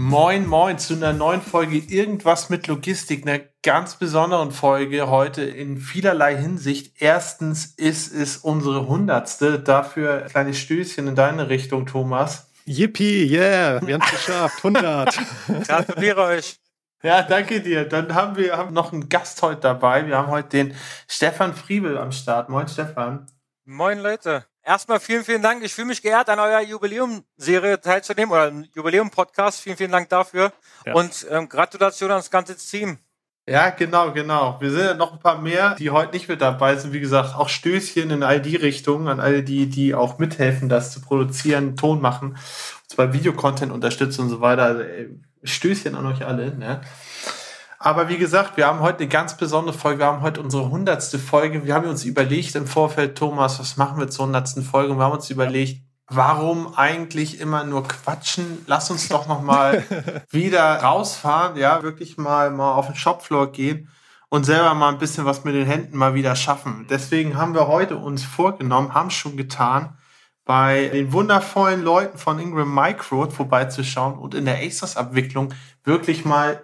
Moin, moin zu einer neuen Folge Irgendwas mit Logistik, einer ganz besonderen Folge heute in vielerlei Hinsicht. Erstens ist es unsere hundertste, dafür ein kleines Stößchen in deine Richtung, Thomas. Yippie, yeah, wir haben es geschafft, 100. Gratuliere euch. Ja, danke dir. Dann haben wir haben noch einen Gast heute dabei. Wir haben heute den Stefan Friebel am Start. Moin, Stefan. Moin, Leute. Erstmal vielen, vielen Dank. Ich fühle mich geehrt, an eurer Jubiläum-Serie teilzunehmen oder Jubiläum-Podcast. Vielen, vielen Dank dafür. Ja. Und ähm, Gratulation ans ganze Team. Ja, genau, genau. Wir sind ja noch ein paar mehr, die heute nicht mit dabei sind. Wie gesagt, auch Stößchen in all die Richtungen, an alle die, die auch mithelfen, das zu produzieren, Ton machen, zwar Videocontent unterstützen und so weiter. Also, Stößchen an euch alle. Ne? Aber wie gesagt, wir haben heute eine ganz besondere Folge. Wir haben heute unsere hundertste Folge. Wir haben uns überlegt im Vorfeld, Thomas, was machen wir zur hundertsten Folge? Und wir haben uns überlegt, warum eigentlich immer nur quatschen? Lass uns doch noch mal wieder rausfahren, ja, wirklich mal mal auf den Shopfloor gehen und selber mal ein bisschen was mit den Händen mal wieder schaffen. Deswegen haben wir heute uns vorgenommen, haben schon getan, bei den wundervollen Leuten von Ingram Micro vorbeizuschauen und in der ASOS-Abwicklung wirklich mal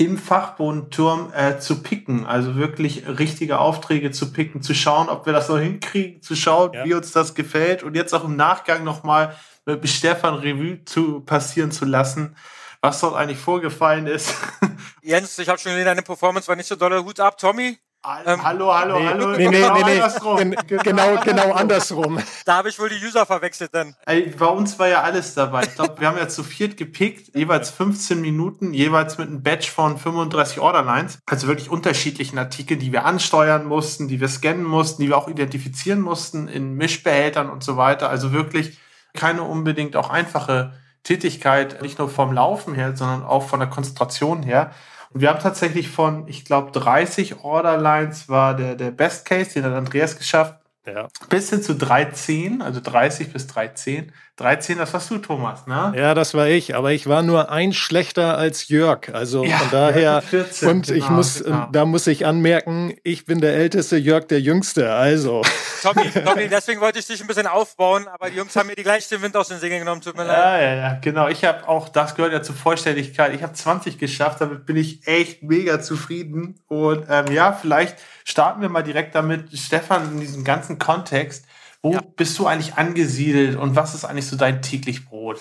im Fachbodenturm äh, zu picken, also wirklich richtige Aufträge zu picken, zu schauen, ob wir das noch hinkriegen, zu schauen, ja. wie uns das gefällt und jetzt auch im Nachgang nochmal mit Stefan Revue zu passieren zu lassen, was dort eigentlich vorgefallen ist. Jens, ich habe schon gesehen, deine Performance war nicht so dolle. Hut ab, Tommy. Ähm, hallo, hallo, nee, hallo. Nee, nee, genau nee, nee, andersrum. genau, genau andersrum. Da habe ich wohl die User verwechselt dann. Ey, bei uns war ja alles dabei. Ich glaube, wir haben ja zu viert gepickt, jeweils 15 Minuten, jeweils mit einem Batch von 35 Orderlines. Also wirklich unterschiedlichen Artikeln, die wir ansteuern mussten, die wir scannen mussten, die wir auch identifizieren mussten in Mischbehältern und so weiter. Also wirklich keine unbedingt auch einfache Tätigkeit, nicht nur vom Laufen her, sondern auch von der Konzentration her. Und wir haben tatsächlich von, ich glaube, 30 Orderlines war der, der Best Case, den hat Andreas geschafft. Ja. Bis hin zu 310, also 30 bis 310. 13, das warst du, Thomas, ne? Ja, das war ich, aber ich war nur ein schlechter als Jörg. Also ja, von daher. 14, und genau, ich muss, genau. da muss ich anmerken, ich bin der Älteste, Jörg der Jüngste. Also. Tommy, Tommy, deswegen wollte ich dich ein bisschen aufbauen, aber die Jungs haben mir die gleiche Wind aus den Segeln genommen, tut mir leid. Ja, ja, ja, genau. Ich habe auch, das gehört ja zur Vollständigkeit. Ich habe 20 geschafft, damit bin ich echt mega zufrieden. Und ähm, ja, vielleicht starten wir mal direkt damit, Stefan, in diesem ganzen Kontext. Wo ja. bist du eigentlich angesiedelt und was ist eigentlich so dein täglich Brot?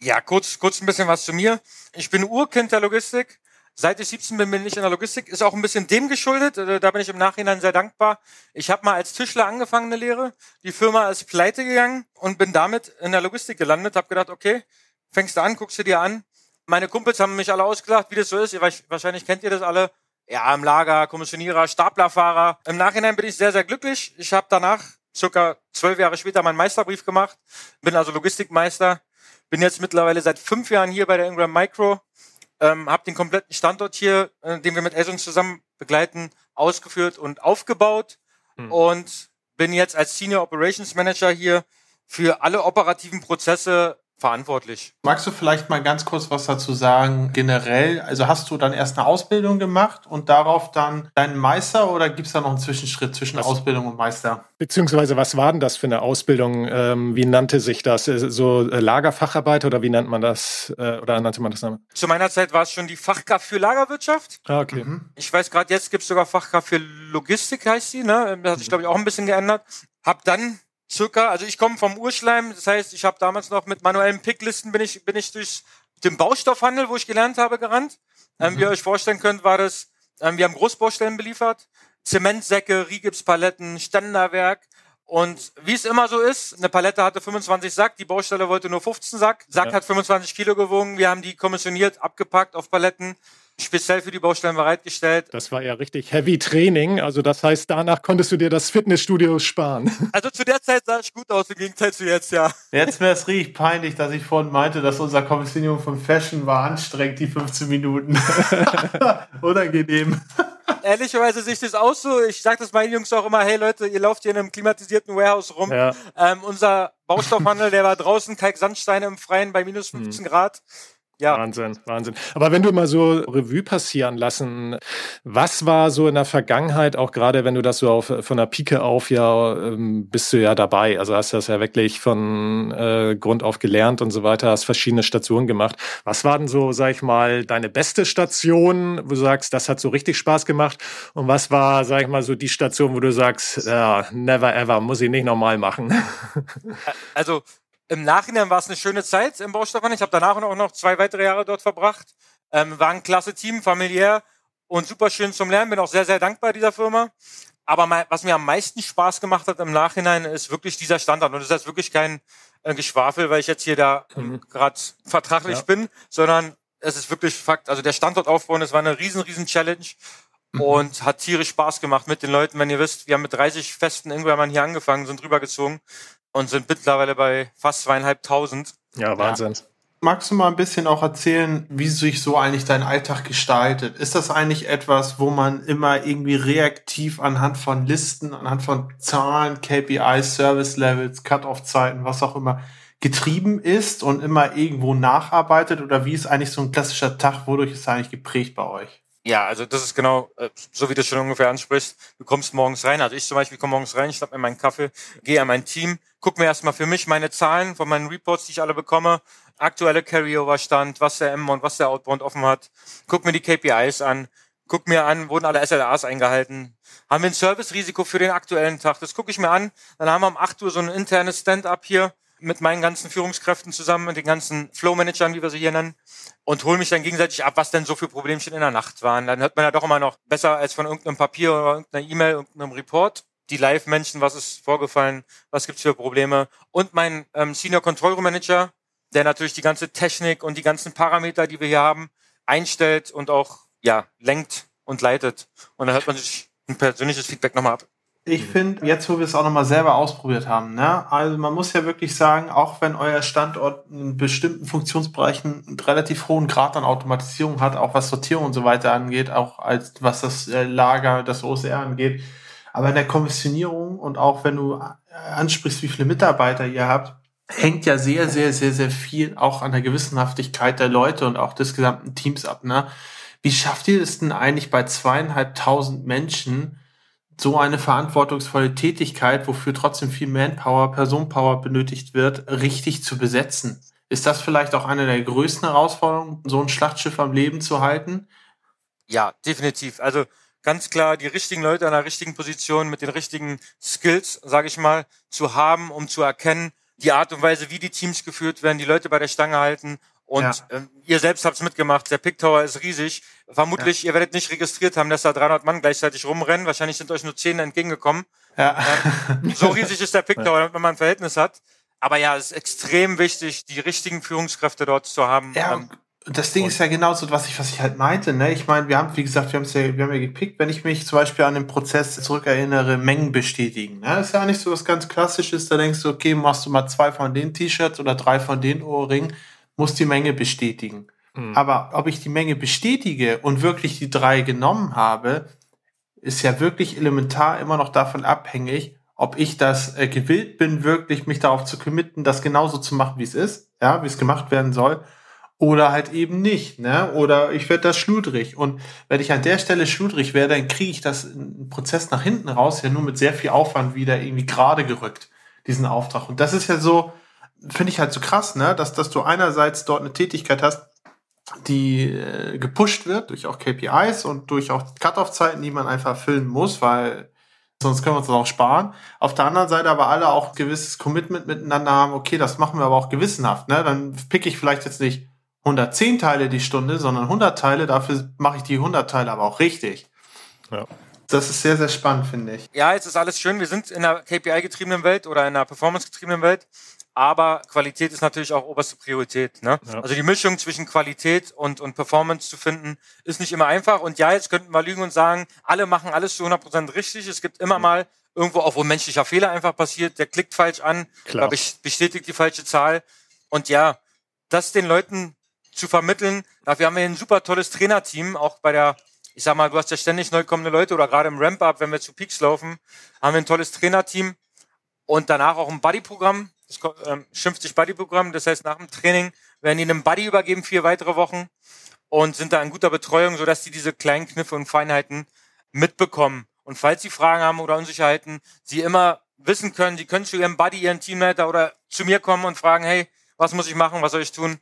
Ja, kurz, kurz ein bisschen was zu mir. Ich bin Urkind der Logistik. Seit ich 17 bin, bin ich in der Logistik. Ist auch ein bisschen dem geschuldet. Äh, da bin ich im Nachhinein sehr dankbar. Ich habe mal als Tischler angefangen eine Lehre. Die Firma ist pleite gegangen und bin damit in der Logistik gelandet. Hab gedacht, okay, fängst du an, guckst du dir an. Meine Kumpels haben mich alle ausgelacht, wie das so ist. Wahrscheinlich kennt ihr das alle. Ja, im Lager, Kommissionierer, Staplerfahrer. Im Nachhinein bin ich sehr, sehr glücklich. Ich habe danach circa zwölf Jahre später meinen Meisterbrief gemacht, bin also Logistikmeister, bin jetzt mittlerweile seit fünf Jahren hier bei der Ingram Micro, ähm, habe den kompletten Standort hier, äh, den wir mit Azons zusammen begleiten, ausgeführt und aufgebaut hm. und bin jetzt als Senior Operations Manager hier für alle operativen Prozesse verantwortlich. Magst du vielleicht mal ganz kurz was dazu sagen, generell? Also hast du dann erst eine Ausbildung gemacht und darauf dann deinen Meister oder gibt es da noch einen Zwischenschritt zwischen was, Ausbildung und Meister? Beziehungsweise was war denn das für eine Ausbildung? Ähm, wie nannte sich das? Äh, so äh, Lagerfacharbeit oder wie nennt man das? Äh, oder nannte man das? Dann? Zu meiner Zeit war es schon die Fachkraft für Lagerwirtschaft. Ah, okay. Mhm. Ich weiß gerade, jetzt gibt es sogar Fachkraft für Logistik, heißt sie. Ne? Das hat sich, glaube ich, auch ein bisschen geändert. Hab dann circa, also ich komme vom Urschleim, das heißt, ich habe damals noch mit manuellen Picklisten bin ich, bin ich durch den Baustoffhandel, wo ich gelernt habe, gerannt. Ähm, mhm. Wie ihr euch vorstellen könnt, war das, ähm, wir haben Großbaustellen beliefert, Zementsäcke, Rigipspaletten, Ständerwerk Und wie es immer so ist, eine Palette hatte 25 Sack, die Baustelle wollte nur 15 Sack. Sack ja. hat 25 Kilo gewogen. Wir haben die kommissioniert, abgepackt auf Paletten speziell für die Baustellen bereitgestellt. Das war ja richtig Heavy Training. Also das heißt, danach konntest du dir das Fitnessstudio sparen. Also zu der Zeit sah ich gut aus, im Gegenteil zu jetzt, ja. Jetzt wäre es richtig peinlich, dass ich vorhin meinte, dass unser Kommissionierung von Fashion war anstrengend, die 15 Minuten. Unangenehm ehrlicherweise sehe ich das auch so. Ich sage das meinen Jungs auch immer, hey Leute, ihr lauft hier in einem klimatisierten Warehouse rum. Ja. Ähm, unser Baustoffhandel, der war draußen, Kalksandsteine im Freien bei minus 15 hm. Grad. Ja. Wahnsinn, Wahnsinn. Aber wenn du mal so Revue passieren lassen, was war so in der Vergangenheit, auch gerade wenn du das so auf, von der Pike auf ja, ähm, bist du ja dabei. Also hast du das ja wirklich von äh, Grund auf gelernt und so weiter, hast verschiedene Stationen gemacht. Was war denn so, sag ich mal, deine beste Station, wo du sagst, das hat so richtig Spaß gemacht? Und was war, sag ich mal, so die Station, wo du sagst, ja, never ever, muss ich nicht nochmal machen? Also im Nachhinein war es eine schöne Zeit im Baustoffhandel. Ich habe danach auch noch zwei weitere Jahre dort verbracht. Ähm, war ein klasse Team, familiär und super schön zum Lernen. Bin auch sehr, sehr dankbar dieser Firma. Aber was mir am meisten Spaß gemacht hat im Nachhinein, ist wirklich dieser Standard. Und das ist jetzt wirklich kein äh, Geschwafel, weil ich jetzt hier da mhm. gerade vertraglich ja. bin, sondern es ist wirklich Fakt. Also der Standort aufbauen, das war eine riesen, riesen Challenge mhm. und hat tierisch Spaß gemacht mit den Leuten. Wenn ihr wisst, wir haben mit 30 festen Ingwermann hier angefangen, sind rübergezogen und sind mittlerweile bei fast zweieinhalbtausend. Ja, Wahnsinn. Ja. Magst du mal ein bisschen auch erzählen, wie sich so eigentlich dein Alltag gestaltet? Ist das eigentlich etwas, wo man immer irgendwie reaktiv anhand von Listen, anhand von Zahlen, KPIs, Service Levels, Cut-off-Zeiten, was auch immer, getrieben ist und immer irgendwo nacharbeitet? Oder wie ist eigentlich so ein klassischer Tag? Wodurch ist er eigentlich geprägt bei euch? Ja, also das ist genau, äh, so wie du schon ungefähr ansprichst. Du kommst morgens rein, also ich zum Beispiel komme morgens rein, schnapp mir meinen Kaffee, gehe an mein Team, guck mir erstmal für mich meine Zahlen von meinen Reports, die ich alle bekomme, aktuelle Carryover-Stand, was der M und was der Outbound offen hat, guck mir die KPIs an, guck mir an, wurden alle SLAs eingehalten, haben wir ein Service-Risiko für den aktuellen Tag, das gucke ich mir an, dann haben wir um 8 Uhr so ein internes Stand-up hier, mit meinen ganzen Führungskräften zusammen, mit den ganzen Flow-Managern, wie wir sie hier nennen, und hole mich dann gegenseitig ab, was denn so für Problemchen in der Nacht waren. Dann hört man ja doch immer noch besser als von irgendeinem Papier oder irgendeiner E-Mail, irgendeinem Report. Die Live-Menschen, was ist vorgefallen, was gibt's für Probleme. Und mein ähm, Senior Control Room Manager, der natürlich die ganze Technik und die ganzen Parameter, die wir hier haben, einstellt und auch ja lenkt und leitet. Und dann hört man sich ein persönliches Feedback nochmal ab. Ich finde, jetzt wo wir es auch nochmal selber ausprobiert haben, ne, also man muss ja wirklich sagen, auch wenn euer Standort in bestimmten Funktionsbereichen einen relativ hohen Grad an Automatisierung hat, auch was Sortierung und so weiter angeht, auch als was das äh, Lager, das OCR angeht, aber in der Kommissionierung und auch wenn du äh, ansprichst, wie viele Mitarbeiter ihr habt, hängt ja sehr, sehr, sehr, sehr viel auch an der Gewissenhaftigkeit der Leute und auch des gesamten Teams ab. Ne? Wie schafft ihr es denn eigentlich bei zweieinhalbtausend Menschen, so eine verantwortungsvolle Tätigkeit, wofür trotzdem viel Manpower, Personenpower benötigt wird, richtig zu besetzen. Ist das vielleicht auch eine der größten Herausforderungen, so ein Schlachtschiff am Leben zu halten? Ja, definitiv. Also ganz klar die richtigen Leute an der richtigen Position mit den richtigen Skills, sage ich mal, zu haben, um zu erkennen, die Art und Weise, wie die Teams geführt werden, die Leute bei der Stange halten und ja. ähm, ihr selbst habt es mitgemacht. Der Pick Tower ist riesig. Vermutlich, ja. ihr werdet nicht registriert haben, dass da 300 Mann gleichzeitig rumrennen. Wahrscheinlich sind euch nur 10 entgegengekommen. Ja. Ähm, so riesig ist der Pick Tower, damit man ein Verhältnis hat. Aber ja, es ist extrem wichtig, die richtigen Führungskräfte dort zu haben. Ja, ähm, das Ding ist ja genauso, was ich, was ich halt meinte. Ne? Ich meine, wir haben, wie gesagt, wir haben es ja, wir haben ja gepickt. Wenn ich mich zum Beispiel an den Prozess zurückerinnere, Mengen bestätigen. Ne? Das ist ja nicht so was ganz Klassisches. Da denkst du, okay, machst du mal zwei von den T-Shirts oder drei von den Ohrringen muss die Menge bestätigen. Mhm. Aber ob ich die Menge bestätige und wirklich die drei genommen habe, ist ja wirklich elementar immer noch davon abhängig, ob ich das äh, gewillt bin, wirklich mich darauf zu committen, das genauso zu machen, wie es ist, ja, wie es gemacht werden soll, oder halt eben nicht, ne? Oder ich werde das schludrig. Und wenn ich an der Stelle schludrig werde, dann kriege ich das einen Prozess nach hinten raus, ja nur mit sehr viel Aufwand wieder irgendwie gerade gerückt, diesen Auftrag. Und das ist ja so, finde ich halt so krass, ne, dass, dass du einerseits dort eine Tätigkeit hast, die äh, gepusht wird durch auch KPIs und durch auch Cut-off-Zeiten, die man einfach erfüllen muss, weil sonst können wir uns das auch sparen. Auf der anderen Seite aber alle auch ein gewisses Commitment miteinander haben, okay, das machen wir aber auch gewissenhaft, ne? Dann pick ich vielleicht jetzt nicht 110 Teile die Stunde, sondern 100 Teile, dafür mache ich die 100 Teile aber auch richtig. Ja. Das ist sehr, sehr spannend, finde ich. Ja, jetzt ist alles schön. Wir sind in einer KPI-getriebenen Welt oder in einer Performance-getriebenen Welt. Aber Qualität ist natürlich auch oberste Priorität. Ne? Ja. Also die Mischung zwischen Qualität und, und Performance zu finden, ist nicht immer einfach. Und ja, jetzt könnten wir lügen und sagen, alle machen alles zu 100% richtig. Es gibt immer mal irgendwo auch, wo menschlicher Fehler einfach passiert. Der klickt falsch an, Klar. bestätigt die falsche Zahl. Und ja, das den Leuten zu vermitteln, dafür haben wir ein super tolles Trainerteam, auch bei der ich sag mal, du hast ja ständig neu kommende Leute oder gerade im Ramp-Up, wenn wir zu Peaks laufen, haben wir ein tolles Trainerteam und danach auch ein Buddy-Programm. Das ähm, schimpft sich Buddy-Programm. Das heißt, nach dem Training werden die einem Buddy übergeben, vier weitere Wochen und sind da in guter Betreuung, sodass die diese kleinen Kniffe und Feinheiten mitbekommen. Und falls sie Fragen haben oder Unsicherheiten, sie immer wissen können, sie können zu ihrem Buddy, ihren Teamleiter oder zu mir kommen und fragen, hey, was muss ich machen, was soll ich tun?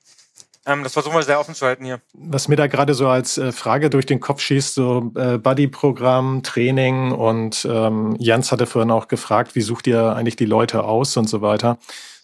Ähm, das versuchen wir sehr offen zu halten hier. Was mir da gerade so als äh, Frage durch den Kopf schießt, so äh, Buddy-Programm, Training und ähm, Jens hatte vorhin auch gefragt, wie sucht ihr eigentlich die Leute aus und so weiter.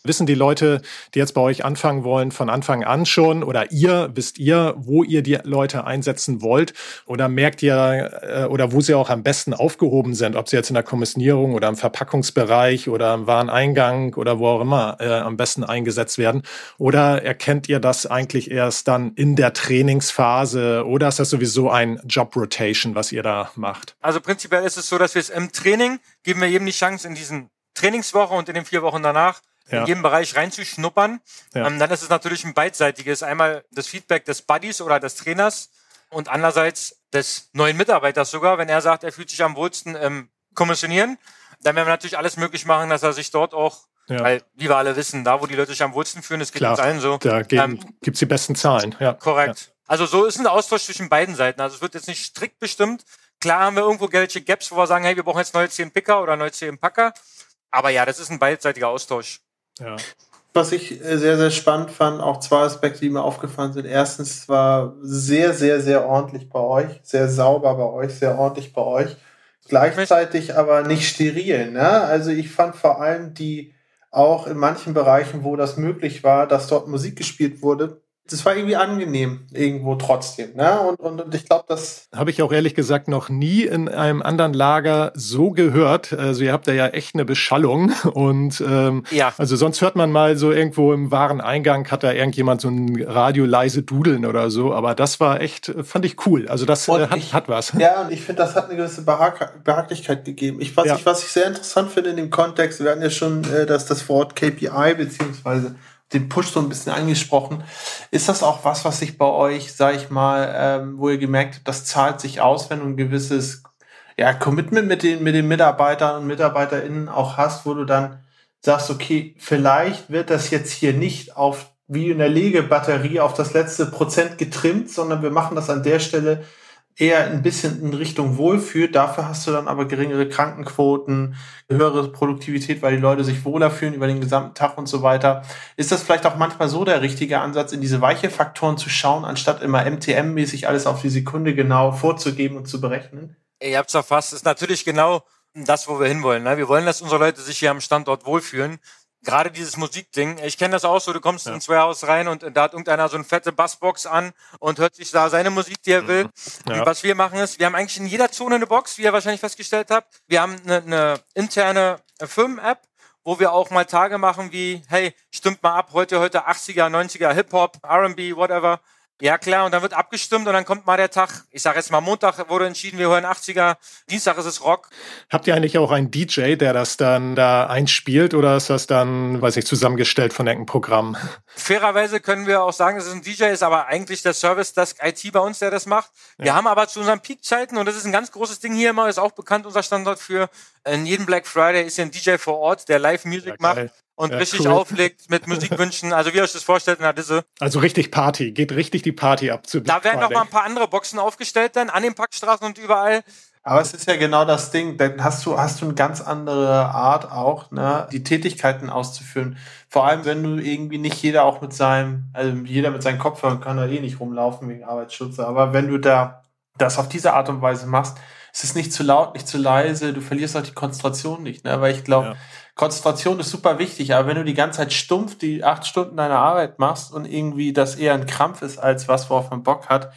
Wissen die Leute, die jetzt bei euch anfangen wollen, von Anfang an schon? Oder ihr, wisst ihr, wo ihr die Leute einsetzen wollt? Oder merkt ihr äh, oder wo sie auch am besten aufgehoben sind, ob sie jetzt in der Kommissionierung oder im Verpackungsbereich oder im Wareneingang oder wo auch immer äh, am besten eingesetzt werden? Oder erkennt ihr das eigentlich erst dann in der Trainingsphase? Oder ist das sowieso ein Job Rotation, was ihr da macht? Also prinzipiell ist es so, dass wir es im Training geben wir jedem die Chance in diesen Trainingswoche und in den vier Wochen danach ja. in jedem Bereich reinzuschnuppern. Ja. Ähm, dann ist es natürlich ein beidseitiges. Einmal das Feedback des Buddies oder des Trainers und andererseits des neuen Mitarbeiters sogar, wenn er sagt, er fühlt sich am wohlsten im Kommissionieren. Dann werden wir natürlich alles möglich machen, dass er sich dort auch ja. Weil, wie wir alle wissen, da wo die Leute sich am wohlsten fühlen, das geht Klar, uns allen so. Da ähm, gibt's die besten Zahlen. Ja. Korrekt. Ja. Also so ist ein Austausch zwischen beiden Seiten. Also es wird jetzt nicht strikt bestimmt. Klar haben wir irgendwo welche Gaps, wo wir sagen, hey, wir brauchen jetzt neue 10 Picker oder neue 10 Packer. Aber ja, das ist ein beidseitiger Austausch. Ja. Was ich äh, sehr, sehr spannend fand, auch zwei Aspekte, die mir aufgefallen sind. Erstens, war sehr, sehr, sehr ordentlich bei euch, sehr sauber bei euch, sehr ordentlich bei euch. Gleichzeitig aber nicht steril. Ne? Also ich fand vor allem die auch in manchen Bereichen, wo das möglich war, dass dort Musik gespielt wurde, das war irgendwie angenehm irgendwo trotzdem. Ne? Und, und, und ich glaube, das habe ich auch ehrlich gesagt noch nie in einem anderen Lager so gehört. Also ihr habt da ja echt eine Beschallung und ähm, ja. also sonst hört man mal so irgendwo im wahren Eingang hat da irgendjemand so ein Radio leise Dudeln oder so. Aber das war echt, fand ich cool. Also das äh, hat, ich, hat was. Ja, und ich finde, das hat eine gewisse Behag Behaglichkeit gegeben. Ich was, ja. ich was ich sehr interessant finde in dem Kontext, wir hatten ja schon äh, das, das Wort KPI beziehungsweise den Push so ein bisschen angesprochen. Ist das auch was, was sich bei euch, sag ich mal, ähm, wo ihr gemerkt habt, das zahlt sich aus, wenn du ein gewisses ja, Commitment mit den, mit den Mitarbeitern und MitarbeiterInnen auch hast, wo du dann sagst, okay, vielleicht wird das jetzt hier nicht auf, wie in der Legebatterie, auf das letzte Prozent getrimmt, sondern wir machen das an der Stelle eher ein bisschen in Richtung Wohlfühl. Dafür hast du dann aber geringere Krankenquoten, höhere Produktivität, weil die Leute sich wohler fühlen über den gesamten Tag und so weiter. Ist das vielleicht auch manchmal so der richtige Ansatz, in diese weiche Faktoren zu schauen, anstatt immer MTM-mäßig alles auf die Sekunde genau vorzugeben und zu berechnen? Ihr habt's erfasst. Das ist natürlich genau das, wo wir hinwollen. Ne? Wir wollen, dass unsere Leute sich hier am Standort wohlfühlen gerade dieses Musikding, ich kenne das auch so, du kommst ja. ins Warehouse rein und da hat irgendeiner so eine fette Bassbox an und hört sich da seine Musik, die er mhm. will. Ja. Was wir machen ist, wir haben eigentlich in jeder Zone eine Box, wie ihr wahrscheinlich festgestellt habt. Wir haben eine, eine interne Firmen-App, wo wir auch mal Tage machen wie, hey, stimmt mal ab, heute, heute 80er, 90er Hip-Hop, R&B, whatever. Ja, klar, und dann wird abgestimmt und dann kommt mal der Tag, ich sage jetzt mal Montag wurde entschieden, wir hören 80er, Dienstag ist es Rock. Habt ihr eigentlich auch einen DJ, der das dann da einspielt oder ist das dann, weiß ich, zusammengestellt von irgendeinem Programm? Fairerweise können wir auch sagen, dass es ein DJ ist, aber eigentlich der Service Desk IT bei uns, der das macht. Wir ja. haben aber zu unseren Peakzeiten, und das ist ein ganz großes Ding hier immer, ist auch bekannt unser Standort für, in jedem Black Friday ist hier ein DJ vor Ort, der Live-Music ja, macht und ja, richtig cool. auflegt mit Musikwünschen. Also wie ihr euch das vorstellt in der Disse. Also richtig Party, geht richtig die Party ab zu Da werden noch mal ein paar andere Boxen aufgestellt dann an den Packstraßen und überall. Aber es ist ja genau das Ding, dann hast du, hast du eine ganz andere Art auch, ne, die Tätigkeiten auszuführen. Vor allem, wenn du irgendwie nicht jeder auch mit seinem, also jeder mit seinen Kopfhörern kann da eh nicht rumlaufen wegen Arbeitsschutz. Aber wenn du da das auf diese Art und Weise machst, ist es nicht zu laut, nicht zu leise, du verlierst auch die Konzentration nicht, ne, weil ich glaube, ja Konzentration ist super wichtig, aber wenn du die ganze Zeit stumpf die acht Stunden deiner Arbeit machst und irgendwie das eher ein Krampf ist als was, worauf man Bock hat,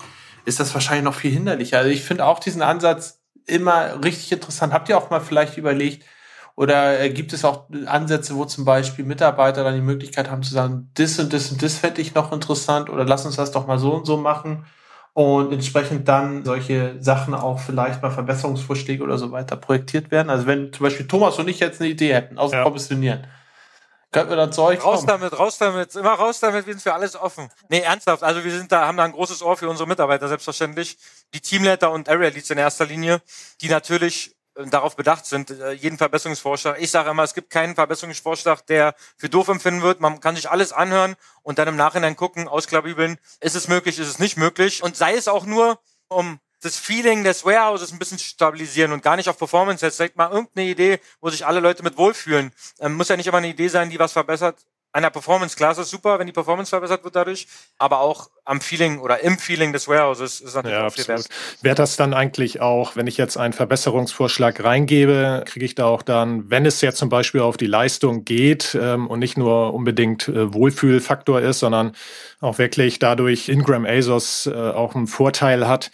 ist das wahrscheinlich noch viel hinderlicher. Also ich finde auch diesen Ansatz immer richtig interessant. Habt ihr auch mal vielleicht überlegt, oder äh, gibt es auch Ansätze, wo zum Beispiel Mitarbeiter dann die Möglichkeit haben zu sagen, das und das und das fände ich noch interessant oder lass uns das doch mal so und so machen und entsprechend dann solche Sachen auch vielleicht mal Verbesserungsvorschläge oder so weiter projektiert werden. Also wenn zum Beispiel Thomas und ich jetzt eine Idee hätten, aus ja. Kommissionieren, könnten wir dann zu euch Raus kommen. damit, raus damit, immer raus damit, wir sind für alles offen. Nee, ernsthaft, also wir sind da, haben da ein großes Ohr für unsere Mitarbeiter, selbstverständlich. Die Teamleiter und Area Leads in erster Linie, die natürlich darauf bedacht sind, äh, jeden Verbesserungsvorschlag. Ich sage immer, es gibt keinen Verbesserungsvorschlag, der für doof empfinden wird. Man kann sich alles anhören und dann im Nachhinein gucken, ausklabübeln, ist es möglich, ist es nicht möglich. Und sei es auch nur, um das Feeling des Warehouses ein bisschen stabilisieren und gar nicht auf Performance setzt. Direkt mal irgendeine Idee, wo sich alle Leute mit wohlfühlen. Ähm, muss ja nicht immer eine Idee sein, die was verbessert, einer Performance Class ist super, wenn die Performance verbessert wird dadurch, aber auch am Feeling oder im Feeling des Warehouses ist natürlich ja, auch viel wert. Wäre das dann eigentlich auch, wenn ich jetzt einen Verbesserungsvorschlag reingebe, kriege ich da auch dann, wenn es jetzt zum Beispiel auf die Leistung geht ähm, und nicht nur unbedingt äh, Wohlfühlfaktor ist, sondern auch wirklich dadurch Ingram ASOS äh, auch einen Vorteil hat,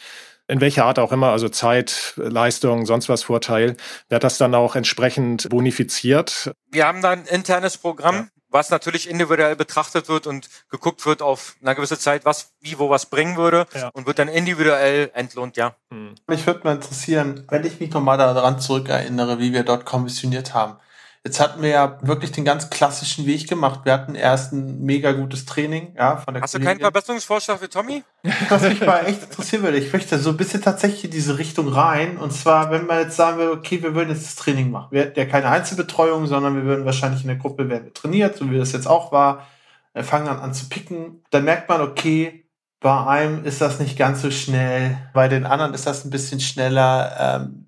in welcher Art auch immer, also Zeit, Leistung, sonst was Vorteil, wird das dann auch entsprechend bonifiziert? Wir haben da ein internes Programm, ja was natürlich individuell betrachtet wird und geguckt wird auf eine gewisse Zeit, was wie wo was bringen würde ja. und wird dann individuell entlohnt, ja. Hm. Mich würde mal interessieren, wenn ich mich nochmal daran zurückerinnere, wie wir dort kommissioniert haben. Jetzt hatten wir ja wirklich den ganz klassischen Weg gemacht. Wir hatten erst ein mega gutes Training, ja, von der Hast Kollegin. du keinen Verbesserungsvorschlag für Tommy? Was mich mal echt interessieren würde, ich möchte so ein bisschen tatsächlich in diese Richtung rein. Und zwar, wenn man jetzt sagen will, okay, wir würden jetzt das Training machen. Wir hätten ja keine Einzelbetreuung, sondern wir würden wahrscheinlich in der Gruppe werden trainiert, so wie das jetzt auch war. Wir fangen dann an zu picken. Dann merkt man, okay, bei einem ist das nicht ganz so schnell, bei den anderen ist das ein bisschen schneller. Ähm,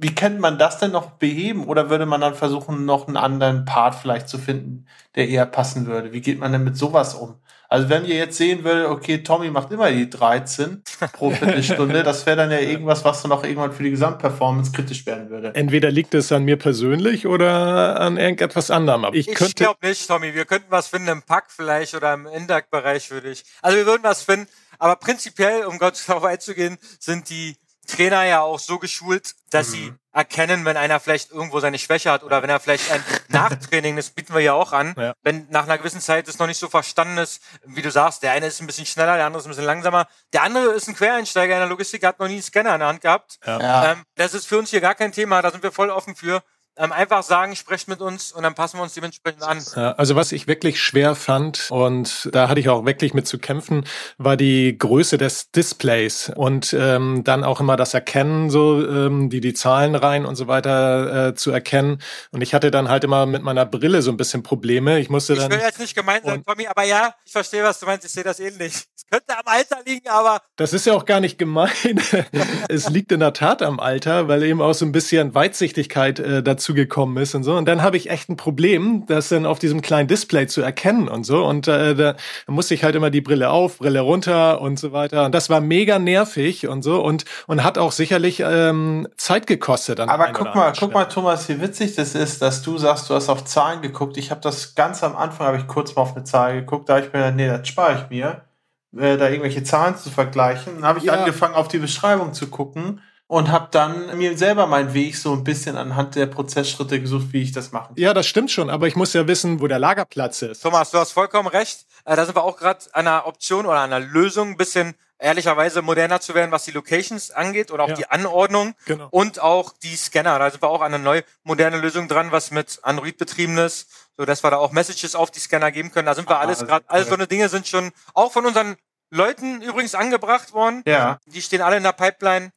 wie könnte man das denn noch beheben? Oder würde man dann versuchen, noch einen anderen Part vielleicht zu finden, der eher passen würde? Wie geht man denn mit sowas um? Also wenn ihr jetzt sehen würdet, okay, Tommy macht immer die 13 pro Viertelstunde, das wäre dann ja irgendwas, was dann auch irgendwann für die Gesamtperformance kritisch werden würde. Entweder liegt es an mir persönlich oder an irgendetwas anderem. ich, ich glaube nicht, Tommy. Wir könnten was finden im Pack vielleicht oder im Indac-Bereich würde ich. Also wir würden was finden. Aber prinzipiell, um Gott darauf einzugehen, sind die Trainer ja auch so geschult, dass mhm. sie erkennen, wenn einer vielleicht irgendwo seine Schwäche hat oder wenn er vielleicht ein Nachtraining, das bieten wir ja auch an, ja. wenn nach einer gewissen Zeit es noch nicht so verstanden ist, wie du sagst, der eine ist ein bisschen schneller, der andere ist ein bisschen langsamer, der andere ist ein Quereinsteiger in der Logistik, hat noch nie einen Scanner in der Hand gehabt. Ja. Ähm, das ist für uns hier gar kein Thema, da sind wir voll offen für einfach sagen, sprecht mit uns und dann passen wir uns dementsprechend an. Also was ich wirklich schwer fand und da hatte ich auch wirklich mit zu kämpfen, war die Größe des Displays und ähm, dann auch immer das Erkennen, so ähm, die die Zahlen rein und so weiter äh, zu erkennen. Und ich hatte dann halt immer mit meiner Brille so ein bisschen Probleme. Ich musste dann. Ich will jetzt nicht gemein sein, Tommy, aber ja, ich verstehe, was du meinst. Ich sehe das ähnlich. Es könnte am Alter liegen, aber. Das ist ja auch gar nicht gemein. es liegt in der Tat am Alter, weil eben auch so ein bisschen Weitsichtigkeit äh, dazu dazugekommen ist und so. Und dann habe ich echt ein Problem, das dann auf diesem kleinen Display zu erkennen und so. Und äh, da musste ich halt immer die Brille auf, Brille runter und so weiter. Und das war mega nervig und so und und hat auch sicherlich ähm, Zeit gekostet. Aber guck mal, guck mal, Thomas, wie witzig das ist, dass du sagst, du hast auf Zahlen geguckt. Ich habe das ganz am Anfang habe ich kurz mal auf eine Zahl geguckt. Da habe ich mir gedacht, nee, das spare ich mir äh, da irgendwelche Zahlen zu vergleichen. Dann habe ich ja. angefangen, auf die Beschreibung zu gucken und habe dann mir selber meinen Weg so ein bisschen anhand der Prozessschritte gesucht, wie ich das mache. Ja, das stimmt schon, aber ich muss ja wissen, wo der Lagerplatz ist. Thomas, du hast vollkommen recht. Äh, da sind wir auch gerade an einer Option oder einer Lösung, ein bisschen ehrlicherweise moderner zu werden, was die Locations angeht oder auch ja. die Anordnung genau. und auch die Scanner. Da sind wir auch an eine neue moderne Lösung dran, was mit Android betrieben ist, so dass wir da auch Messages auf die Scanner geben können. Da sind wir ah, alles gerade, all so eine Dinge sind schon auch von unseren Leuten übrigens angebracht worden. Ja. Die stehen alle in der Pipeline.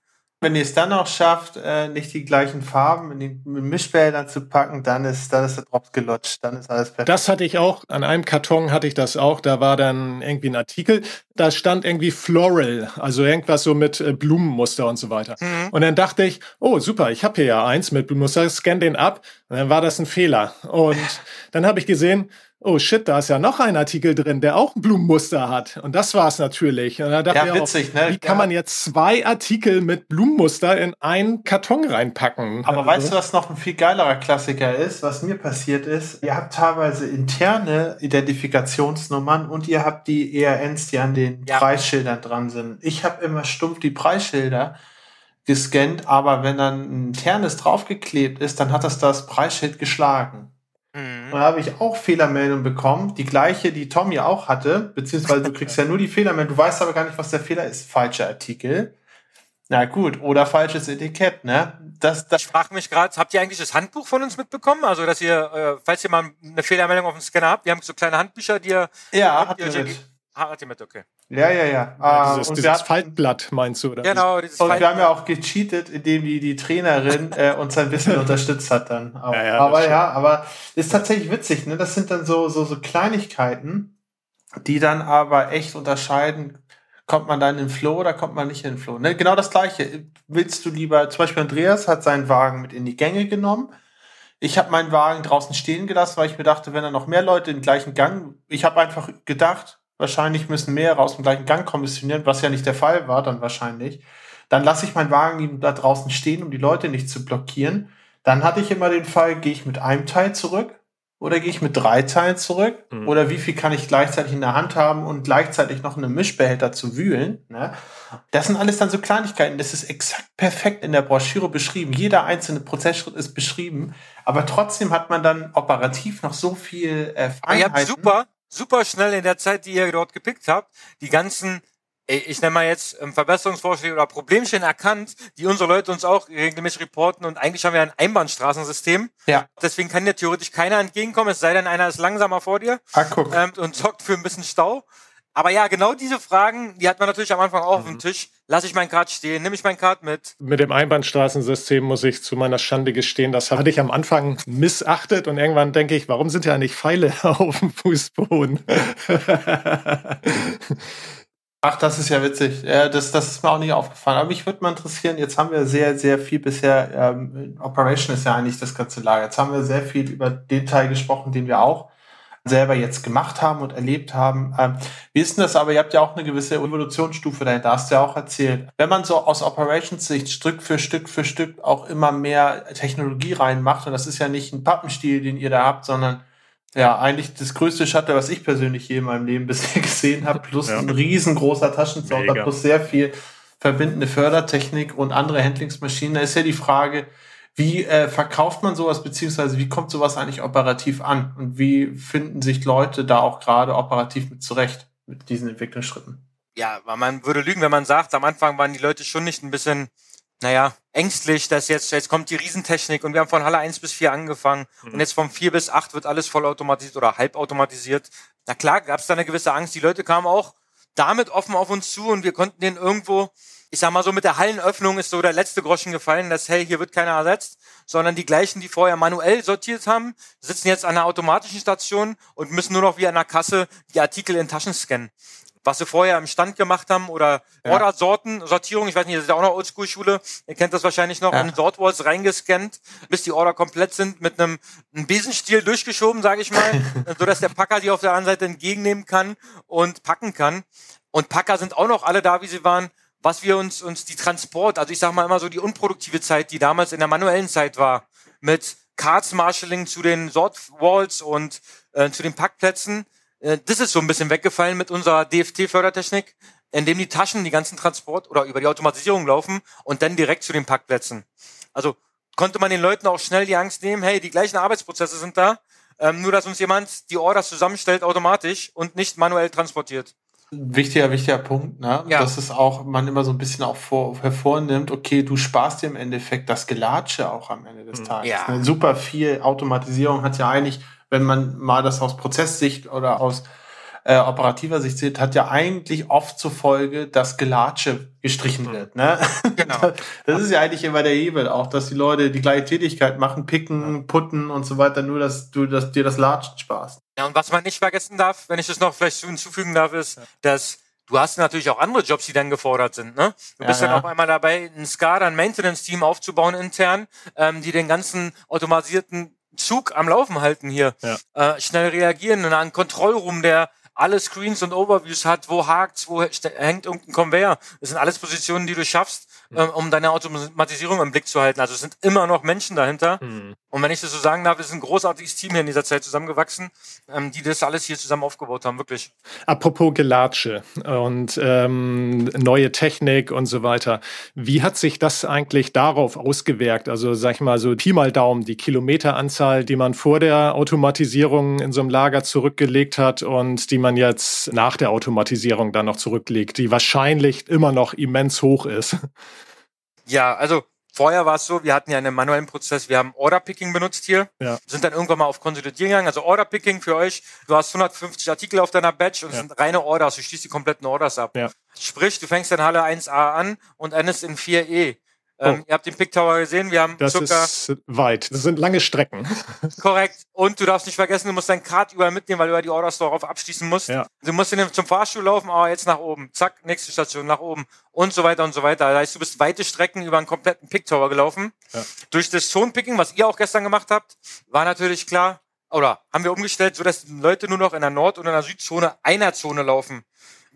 Wenn ihr es dann noch schafft, äh, nicht die gleichen Farben in die Mischbildern zu packen, dann ist, dann ist der Drops gelutscht, dann ist alles perfekt. Das hatte ich auch, an einem Karton hatte ich das auch, da war dann irgendwie ein Artikel, da stand irgendwie Floral, also irgendwas so mit äh, Blumenmuster und so weiter. Mhm. Und dann dachte ich, oh super, ich habe hier ja eins mit Blumenmuster, scan den ab, und dann war das ein Fehler. Und dann habe ich gesehen, oh shit, da ist ja noch ein Artikel drin, der auch ein Blumenmuster hat. Und das war es natürlich. Und da dachte ja, witzig, auch, ne? Wie kann ja. man jetzt zwei Artikel mit Blumenmuster in einen Karton reinpacken? Aber also. weißt du, was noch ein viel geilerer Klassiker ist, was mir passiert ist? Ihr habt teilweise interne Identifikationsnummern und ihr habt die ERNs, die an den ja. Preisschildern dran sind. Ich habe immer stumpf die Preisschilder gescannt, aber wenn dann ein internes draufgeklebt ist, dann hat das das Preisschild geschlagen. Mhm. Und da habe ich auch Fehlermeldung bekommen, die gleiche, die Tom ja auch hatte, beziehungsweise du kriegst ja nur die Fehlermeldung, du weißt aber gar nicht, was der Fehler ist. Falscher Artikel. Na gut, oder falsches Etikett, ne? Das, das ich frage mich gerade, habt ihr eigentlich das Handbuch von uns mitbekommen? Also, dass ihr, äh, falls ihr mal eine Fehlermeldung auf dem Scanner habt, wir haben so kleine Handbücher, die ihr... Ja, habt ihr mit. Ah, hat ihr mit, okay. Ja, ja, ja. ja dieses, und dieses hatten, Faltblatt meinst du, oder? Genau, dieses Und wir haben ja auch gecheatet, indem die, die Trainerin äh, uns ein bisschen unterstützt hat dann. Auch. Ja, ja, aber ja, aber ist tatsächlich witzig, ne? Das sind dann so, so, so Kleinigkeiten, die dann aber echt unterscheiden, kommt man da in den Flow oder kommt man nicht in den Flow. Ne? Genau das gleiche. Willst du lieber, zum Beispiel Andreas hat seinen Wagen mit in die Gänge genommen. Ich habe meinen Wagen draußen stehen gelassen, weil ich mir dachte, wenn da noch mehr Leute im gleichen Gang, ich habe einfach gedacht, wahrscheinlich müssen mehrere aus dem gleichen Gang kommissionieren, was ja nicht der Fall war, dann wahrscheinlich. Dann lasse ich meinen Wagen da draußen stehen, um die Leute nicht zu blockieren. Dann hatte ich immer den Fall, gehe ich mit einem Teil zurück oder gehe ich mit drei Teilen zurück? Mhm. Oder wie viel kann ich gleichzeitig in der Hand haben und gleichzeitig noch einen Mischbehälter zu wühlen? Ne? Das sind alles dann so Kleinigkeiten. Das ist exakt perfekt in der Broschüre beschrieben. Jeder einzelne Prozessschritt ist beschrieben. Aber trotzdem hat man dann operativ noch so viel äh, Feinheiten. Ja, super super schnell in der Zeit, die ihr dort gepickt habt, die ganzen ich nenne mal jetzt ähm, Verbesserungsvorschläge oder Problemchen erkannt, die unsere Leute uns auch regelmäßig reporten und eigentlich haben wir ein Einbahnstraßensystem. Ja. Deswegen kann dir theoretisch keiner entgegenkommen, es sei denn, einer ist langsamer vor dir ah, guck. Ähm, und sorgt für ein bisschen Stau. Aber ja, genau diese Fragen, die hat man natürlich am Anfang auch mhm. auf dem mhm. Tisch. Lass ich mein Kart stehen? Nehme ich mein Kart mit? Mit dem Einbahnstraßensystem muss ich zu meiner Schande gestehen, das hatte ich am Anfang missachtet und irgendwann denke ich, warum sind ja nicht Pfeile auf dem Fußboden? Ach, das ist ja witzig. Ja, das, das ist mir auch nicht aufgefallen. Aber mich würde mal interessieren, jetzt haben wir sehr, sehr viel bisher, ähm, Operation ist ja eigentlich das ganze Lager. Jetzt haben wir sehr viel über den Teil gesprochen, den wir auch selber jetzt gemacht haben und erlebt haben. Ähm, wie ist denn das aber? Ihr habt ja auch eine gewisse Evolutionsstufe dahinter, hast du ja auch erzählt. Wenn man so aus Operations-Sicht Stück für Stück für Stück auch immer mehr Technologie reinmacht, und das ist ja nicht ein Pappenstiel, den ihr da habt, sondern ja, eigentlich das größte Shuttle, was ich persönlich je in meinem Leben bisher gesehen habe, plus ja. ein riesengroßer Taschenzauber, plus sehr viel verbindende Fördertechnik und andere Handlingsmaschinen. Da ist ja die Frage, wie äh, verkauft man sowas, beziehungsweise wie kommt sowas eigentlich operativ an? Und wie finden sich Leute da auch gerade operativ mit zurecht, mit diesen Entwicklungsschritten? Ja, man würde lügen, wenn man sagt, am Anfang waren die Leute schon nicht ein bisschen, naja, ängstlich, dass jetzt, jetzt kommt die Riesentechnik und wir haben von Halle 1 bis 4 angefangen mhm. und jetzt von 4 bis 8 wird alles vollautomatisiert oder halbautomatisiert. Na klar, gab es da eine gewisse Angst. Die Leute kamen auch damit offen auf uns zu und wir konnten den irgendwo ich sag mal so, mit der Hallenöffnung ist so der letzte Groschen gefallen, dass, hey, hier wird keiner ersetzt, sondern die gleichen, die vorher manuell sortiert haben, sitzen jetzt an einer automatischen Station und müssen nur noch wie an der Kasse die Artikel in Taschen scannen. Was sie vorher im Stand gemacht haben oder ja. Ordersorten, Sortierung, ich weiß nicht, das ist ja auch noch Oldschool-Schule, ihr kennt das wahrscheinlich noch, ja. in Sortwalls reingescannt, bis die Order komplett sind, mit einem, einem Besenstiel durchgeschoben, sage ich mal, so dass der Packer die auf der anderen Seite entgegennehmen kann und packen kann. Und Packer sind auch noch alle da, wie sie waren was wir uns, uns die Transport, also ich sage mal immer so die unproduktive Zeit, die damals in der manuellen Zeit war, mit Cards Marshalling zu den Sortwalls und äh, zu den Packplätzen, äh, das ist so ein bisschen weggefallen mit unserer DFT-Fördertechnik, indem die Taschen die ganzen Transport oder über die Automatisierung laufen und dann direkt zu den Packplätzen. Also konnte man den Leuten auch schnell die Angst nehmen, hey, die gleichen Arbeitsprozesse sind da, ähm, nur dass uns jemand die Orders zusammenstellt automatisch und nicht manuell transportiert. Wichtiger, wichtiger Punkt, ne? Ja. Dass es auch man immer so ein bisschen auch vor, hervornimmt, okay, du sparst dir im Endeffekt das Gelatsche auch am Ende des hm. Tages. Ja. Ne? Super viel Automatisierung hat ja eigentlich, wenn man mal das aus Prozesssicht oder aus äh, operativer Sicht sieht, hat ja eigentlich oft zur Folge, dass Gelatsche gestrichen mhm. wird. Ne? Genau. Das ist ja eigentlich immer der Hebel, auch dass die Leute die gleiche Tätigkeit machen, picken, putten und so weiter, nur dass du dass dir das Latschen sparst. Ja, und was man nicht vergessen darf, wenn ich das noch vielleicht hinzufügen darf, ist, ja. dass du hast natürlich auch andere Jobs, die dann gefordert sind. Ne? Du bist ja, dann ja. auf einmal dabei, ein SCADA, ein Maintenance-Team aufzubauen intern, ähm, die den ganzen automatisierten Zug am Laufen halten hier. Ja. Äh, schnell reagieren, einen Kontrollraum, der alle Screens und Overviews hat, wo hakt's, wo hängt irgendein Conveyor. Das sind alles Positionen, die du schaffst, ähm, um deine Automatisierung im Blick zu halten. Also es sind immer noch Menschen dahinter. Mhm. Und wenn ich das so sagen darf, ist ein großartiges Team hier in dieser Zeit zusammengewachsen, ähm, die das alles hier zusammen aufgebaut haben, wirklich. Apropos Gelatsche und ähm, neue Technik und so weiter. Wie hat sich das eigentlich darauf ausgewirkt? Also sag ich mal so Pi mal Daumen, die Kilometeranzahl, die man vor der Automatisierung in so einem Lager zurückgelegt hat und die man jetzt nach der Automatisierung dann noch zurücklegt, die wahrscheinlich immer noch immens hoch ist. Ja, also Vorher war es so, wir hatten ja einen manuellen Prozess, wir haben Order-Picking benutzt hier, ja. sind dann irgendwann mal auf Konsolidieren gegangen. Also Order-Picking für euch, du hast 150 Artikel auf deiner Batch und es sind reine Orders, du schließt die kompletten Orders ab. Ja. Sprich, du fängst in Halle 1a an und endest in 4e. Ähm, oh. Ihr habt den Pick Tower gesehen, wir haben das circa... ist weit, das sind lange Strecken. Korrekt. Und du darfst nicht vergessen, du musst dein Card überall mitnehmen, weil du ja die Orders darauf abschließen musst. Ja. Du musst in zum Fahrstuhl laufen, aber jetzt nach oben. Zack, nächste Station, nach oben. Und so weiter und so weiter. Das heißt, du bist weite Strecken über einen kompletten Pick Tower gelaufen. Ja. Durch das Zonenpicking, was ihr auch gestern gemacht habt, war natürlich klar, oder haben wir umgestellt, so dass Leute nur noch in der Nord- und in der Südzone einer Zone laufen.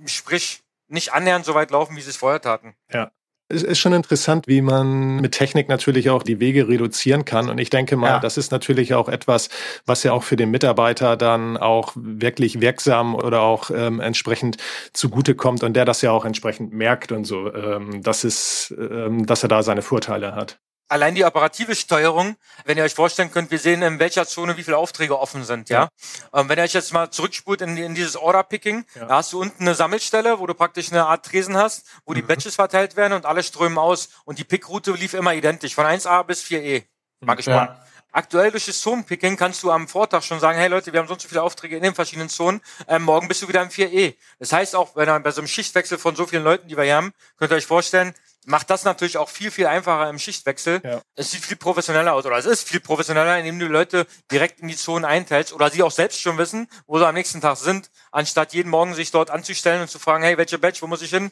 Sprich, nicht annähernd so weit laufen, wie sie es vorher taten. Ja. Es ist schon interessant, wie man mit Technik natürlich auch die Wege reduzieren kann. Und ich denke mal, ja. das ist natürlich auch etwas, was ja auch für den Mitarbeiter dann auch wirklich wirksam oder auch ähm, entsprechend zugutekommt und der das ja auch entsprechend merkt und so, ähm, dass, es, ähm, dass er da seine Vorteile hat allein die operative Steuerung, wenn ihr euch vorstellen könnt, wir sehen, in welcher Zone wie viele Aufträge offen sind, ja. ja. Ähm, wenn ihr euch jetzt mal zurückspult in, in dieses Order-Picking, ja. da hast du unten eine Sammelstelle, wo du praktisch eine Art Tresen hast, wo die mhm. Batches verteilt werden und alle strömen aus und die Pickroute lief immer identisch, von 1a bis 4e. Mag ich ja. mal. Aktuell durch das Zonenpicking kannst du am Vortag schon sagen, hey Leute, wir haben so und so viele Aufträge in den verschiedenen Zonen, ähm, morgen bist du wieder im 4e. Das heißt auch, wenn er bei so einem Schichtwechsel von so vielen Leuten, die wir hier haben, könnt ihr euch vorstellen, macht das natürlich auch viel, viel einfacher im Schichtwechsel. Ja. Es sieht viel professioneller aus, oder es ist viel professioneller, indem du die Leute direkt in die Zonen einteilst oder sie auch selbst schon wissen, wo sie am nächsten Tag sind, anstatt jeden Morgen sich dort anzustellen und zu fragen, hey, welche Batch, wo muss ich hin?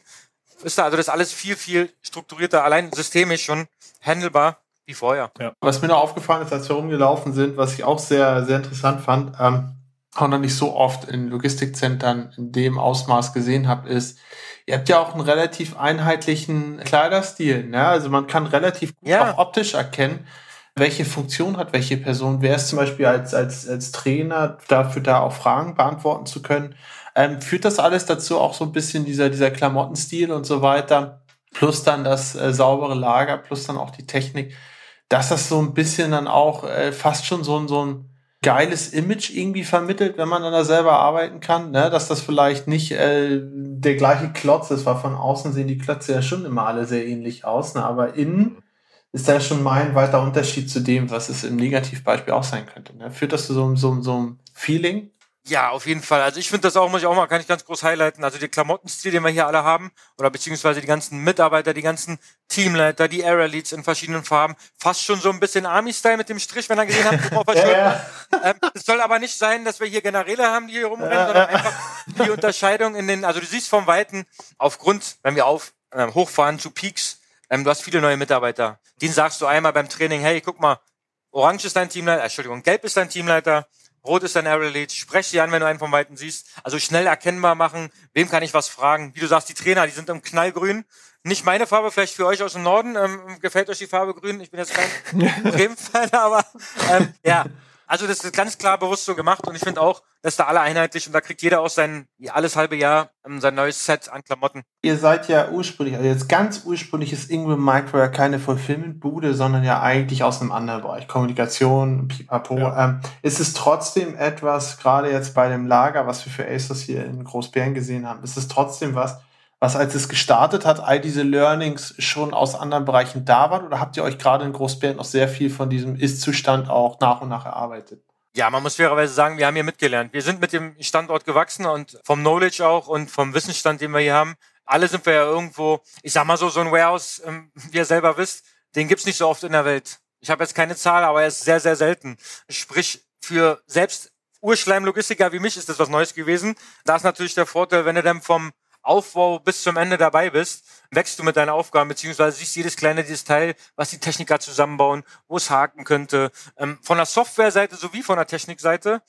Ist da also das alles viel, viel strukturierter, allein systemisch schon handelbar wie vorher. Ja. Was mir noch aufgefallen ist, als wir rumgelaufen sind, was ich auch sehr, sehr interessant fand, ähm, auch noch nicht so oft in Logistikzentren in dem Ausmaß gesehen habe, ist, Ihr habt ja auch einen relativ einheitlichen Kleiderstil. Ne? Also man kann relativ gut ja. auch optisch erkennen, welche Funktion hat welche Person. Wer ist zum Beispiel als, als, als Trainer dafür da auch Fragen beantworten zu können. Ähm, führt das alles dazu auch so ein bisschen dieser, dieser Klamottenstil und so weiter, plus dann das äh, saubere Lager, plus dann auch die Technik, dass das so ein bisschen dann auch äh, fast schon so ein, so ein geiles Image irgendwie vermittelt, wenn man dann da selber arbeiten kann, ne? dass das vielleicht nicht äh, der gleiche Klotz ist, weil von außen sehen die Klötze ja schon immer alle sehr ähnlich aus, ne? aber innen ist da schon mal ein weiter Unterschied zu dem, was es im Negativbeispiel auch sein könnte. Ne? Führt das zu so, so, so einem Feeling? Ja, auf jeden Fall. Also ich finde das auch, muss ich auch mal, kann ich ganz groß highlighten. Also der Klamottenstil, den wir hier alle haben, oder beziehungsweise die ganzen Mitarbeiter, die ganzen Teamleiter, die Area Leads in verschiedenen Farben, fast schon so ein bisschen Army-Style mit dem Strich, wenn er gesehen hat, auf der ja, ähm, Es soll aber nicht sein, dass wir hier Generäle haben, die hier rumrennen, sondern einfach die Unterscheidung in den, also du siehst vom Weiten, aufgrund, wenn wir auf ähm, hochfahren zu Peaks, ähm, du hast viele neue Mitarbeiter. Den sagst du einmal beim Training, hey, guck mal, Orange ist dein Teamleiter, Entschuldigung, Gelb ist dein Teamleiter, Rot ist dein Area Lead. Sprech sie an, wenn du einen vom Weiten siehst. Also schnell erkennbar machen. Wem kann ich was fragen? Wie du sagst, die Trainer, die sind im Knallgrün. Nicht meine Farbe, vielleicht für euch aus dem Norden. Ähm, gefällt euch die Farbe grün? Ich bin jetzt kein Bremen-Fan, aber ähm, ja. Also das ist ganz klar bewusst so gemacht und ich finde auch, dass da alle einheitlich und da kriegt jeder auch sein, alles halbe Jahr ähm, sein neues Set an Klamotten. Ihr seid ja ursprünglich, also jetzt ganz ursprünglich ist Ingram Micro ja keine Fulfillment-Bude, sondern ja eigentlich aus einem anderen Bereich, Kommunikation, pipapo. Ja. Ähm, ist es trotzdem etwas, gerade jetzt bei dem Lager, was wir für ASOS hier in Großbären gesehen haben, ist es trotzdem was, was als es gestartet hat, all diese Learnings schon aus anderen Bereichen da waren? Oder habt ihr euch gerade in Großbären noch sehr viel von diesem Ist-Zustand auch nach und nach erarbeitet? Ja, man muss fairerweise sagen, wir haben hier mitgelernt. Wir sind mit dem Standort gewachsen und vom Knowledge auch und vom Wissensstand, den wir hier haben. Alle sind wir ja irgendwo, ich sag mal so, so ein Warehouse, ähm, wie ihr selber wisst, den gibt's nicht so oft in der Welt. Ich habe jetzt keine Zahl, aber er ist sehr, sehr selten. Sprich, für selbst Urschleimlogistiker wie mich ist das was Neues gewesen. Da ist natürlich der Vorteil, wenn du dann vom Aufbau bis zum Ende dabei bist, wächst du mit deinen Aufgaben, beziehungsweise siehst jedes kleine Detail, was die Techniker zusammenbauen, wo es haken könnte, ähm, von der Softwareseite sowie von der Technikseite.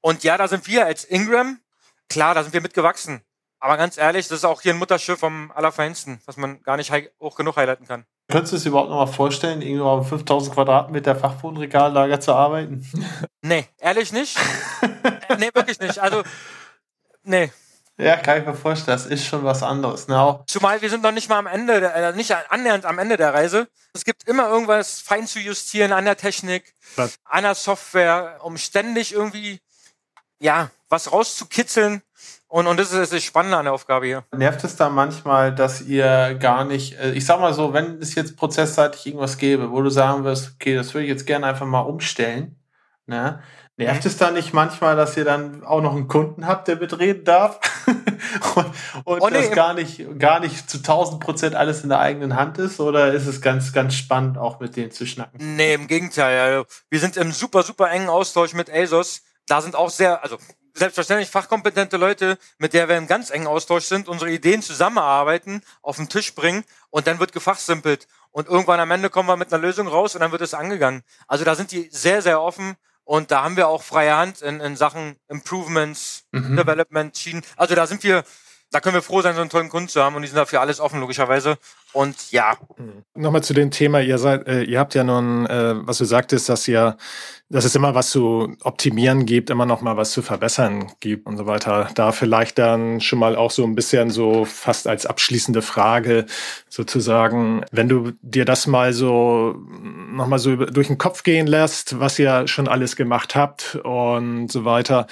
Und ja, da sind wir als Ingram klar, da sind wir mitgewachsen. Aber ganz ehrlich, das ist auch hier ein Mutterschiff vom Allerfeinsten, was man gar nicht hoch genug highlighten kann. Könntest du es überhaupt noch mal vorstellen, irgendwo auf 5000 Quadratmeter Fachbodenregallager zu arbeiten? Nee, ehrlich nicht. nee, wirklich nicht. Also, nee. Ja, kann ich mir vorstellen, das ist schon was anderes. Ne? Zumal wir sind noch nicht mal am Ende, äh, nicht annähernd am Ende der Reise. Es gibt immer irgendwas fein zu justieren an der Technik, was? an der Software, um ständig irgendwie, ja, was rauszukitzeln. Und, und das ist das Spannende an der Aufgabe hier. Nervt es da manchmal, dass ihr gar nicht, äh, ich sag mal so, wenn es jetzt prozessseitig irgendwas gäbe, wo du sagen wirst, okay, das würde ich jetzt gerne einfach mal umstellen, ne? Nervt mhm. es da nicht manchmal, dass ihr dann auch noch einen Kunden habt, der mitreden darf? und und oh, nee, das gar nicht, gar nicht zu 1000 Prozent alles in der eigenen Hand ist? Oder ist es ganz, ganz spannend, auch mit denen zu schnacken? Nee, im Gegenteil. Also, wir sind im super, super engen Austausch mit ASOS. Da sind auch sehr, also selbstverständlich fachkompetente Leute, mit der wir im ganz engen Austausch sind, unsere Ideen zusammenarbeiten, auf den Tisch bringen und dann wird gefachsimpelt. Und irgendwann am Ende kommen wir mit einer Lösung raus und dann wird es angegangen. Also da sind die sehr, sehr offen und da haben wir auch freie Hand in, in Sachen Improvements, mhm. Development, Schienen. Also da sind wir, da können wir froh sein, so einen tollen Kunden zu haben und die sind dafür alles offen, logischerweise. Und ja. Mhm. Nochmal zu dem Thema, ihr seid, äh, ihr habt ja nun, äh, was du sagtest, dass ihr, dass es immer was zu optimieren gibt, immer noch mal was zu verbessern gibt und so weiter. Da vielleicht dann schon mal auch so ein bisschen so fast als abschließende Frage sozusagen, wenn du dir das mal so noch mal so durch den Kopf gehen lässt, was ihr schon alles gemacht habt und so weiter.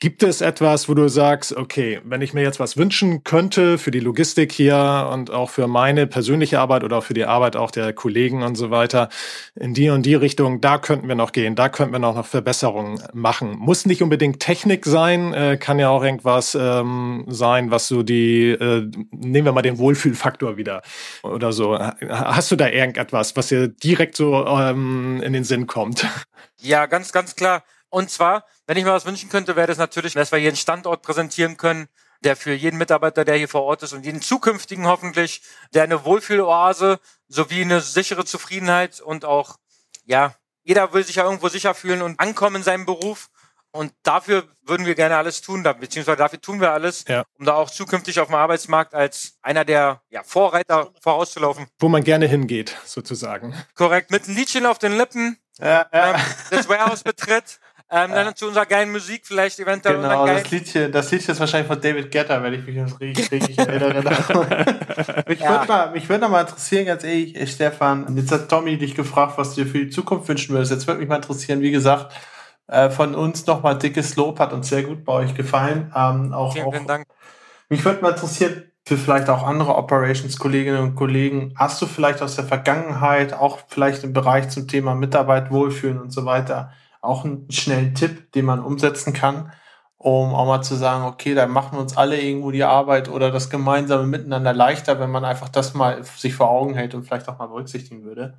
Gibt es etwas, wo du sagst, okay, wenn ich mir jetzt was wünschen könnte für die Logistik hier und auch für meine persönliche Arbeit oder auch für die Arbeit auch der Kollegen und so weiter, in die und die Richtung, da könnten wir noch gehen, da könnten wir noch, noch Verbesserungen machen. Muss nicht unbedingt Technik sein, äh, kann ja auch irgendwas ähm, sein, was so die, äh, nehmen wir mal den Wohlfühlfaktor wieder oder so. Hast du da irgendetwas, was dir direkt so ähm, in den Sinn kommt? Ja, ganz, ganz klar. Und zwar, wenn ich mir was wünschen könnte, wäre das natürlich, dass wir hier einen Standort präsentieren können, der für jeden Mitarbeiter, der hier vor Ort ist und jeden zukünftigen hoffentlich, der eine Wohlfühloase sowie eine sichere Zufriedenheit und auch, ja, jeder will sich ja irgendwo sicher fühlen und ankommen in seinem Beruf. Und dafür würden wir gerne alles tun, beziehungsweise dafür tun wir alles, ja. um da auch zukünftig auf dem Arbeitsmarkt als einer der ja, Vorreiter vorauszulaufen. Wo man gerne hingeht, sozusagen. Korrekt, mit einem Liedchen auf den Lippen, ja, ja. Ähm, das Warehouse betritt ähm, dann zu unserer geilen Musik vielleicht eventuell. Genau, das Liedchen, das Liedchen ist wahrscheinlich von David Guetta, wenn ich mich das richtig, richtig erinnere. mich ja. würde mal, mich würde noch mal interessieren, ganz ehrlich, äh, Stefan, jetzt hat Tommy dich gefragt, was du dir für die Zukunft wünschen würdest. Jetzt würde mich mal interessieren, wie gesagt, äh, von uns nochmal dickes Lob, hat uns sehr gut bei euch gefallen. Ähm, auch, vielen, auch, vielen Dank. Mich würde mal interessieren, für vielleicht auch andere Operations-Kolleginnen und Kollegen, hast du vielleicht aus der Vergangenheit, auch vielleicht im Bereich zum Thema Mitarbeit wohlfühlen und so weiter, auch einen schnellen Tipp, den man umsetzen kann, um auch mal zu sagen, okay, da machen wir uns alle irgendwo die Arbeit oder das gemeinsame Miteinander leichter, wenn man einfach das mal sich vor Augen hält und vielleicht auch mal berücksichtigen würde.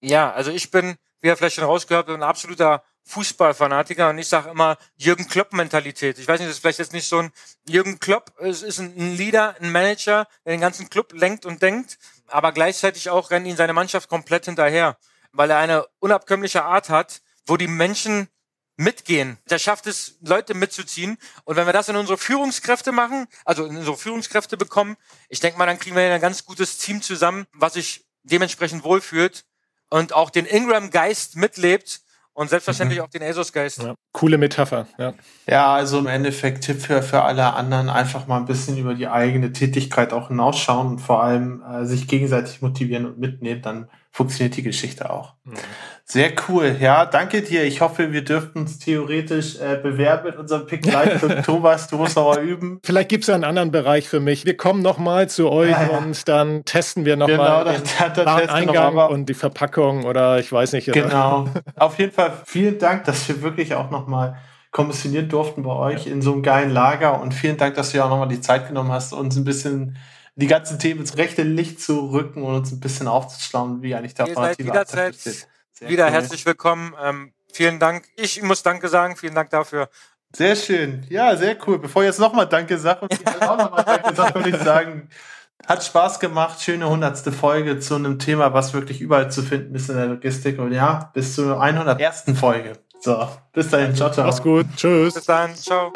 Ja, also ich bin, wie ihr vielleicht schon rausgehört habt, ein absoluter Fußballfanatiker und ich sage immer Jürgen Klopp-Mentalität. Ich weiß nicht, das ist vielleicht jetzt nicht so ein Jürgen Klopp es ist ein Leader, ein Manager, der den ganzen Club lenkt und denkt, aber gleichzeitig auch rennt ihn seine Mannschaft komplett hinterher, weil er eine unabkömmliche Art hat, wo die Menschen mitgehen. Der schafft es, Leute mitzuziehen. Und wenn wir das in unsere Führungskräfte machen, also in unsere Führungskräfte bekommen, ich denke mal, dann kriegen wir ein ganz gutes Team zusammen, was sich dementsprechend wohlfühlt und auch den Ingram-Geist mitlebt und selbstverständlich mhm. auch den ASOS-Geist. Ja. Coole Metapher, ja. Ja, also im Endeffekt Tipp für, für alle anderen, einfach mal ein bisschen über die eigene Tätigkeit auch hinausschauen und vor allem äh, sich gegenseitig motivieren und mitnehmen, dann funktioniert die Geschichte auch. Mhm. Sehr cool. Ja, danke dir. Ich hoffe, wir dürften uns theoretisch äh, bewerben mit unserem Pick Live. Thomas, du musst noch mal üben. Vielleicht gibt es einen anderen Bereich für mich. Wir kommen noch mal zu euch ja, ja. und dann testen wir noch genau, mal den da, da Eingang und die Verpackung oder ich weiß nicht. Genau. Auf jeden Fall vielen Dank, dass wir wirklich auch noch mal kommissionieren durften bei euch in so einem geilen Lager und vielen Dank, dass du ja auch noch mal die Zeit genommen hast, uns ein bisschen die ganzen Themen ins rechte Licht zu rücken und uns ein bisschen aufzuschlauen, wie eigentlich der Ihr seid jederzeit wieder cool. herzlich willkommen. Ähm, vielen Dank. Ich muss Danke sagen. Vielen Dank dafür. Sehr schön. Ja, sehr cool. Bevor ich jetzt nochmal Danke sage und ich auch nochmal Danke sage, würde ich sagen, hat Spaß gemacht. Schöne hundertste Folge zu einem Thema, was wirklich überall zu finden ist in der Logistik. Und ja, bis zur 101. Folge. So, bis dahin. Ciao, ciao. Mach's gut. Tschüss. Bis dann. Ciao.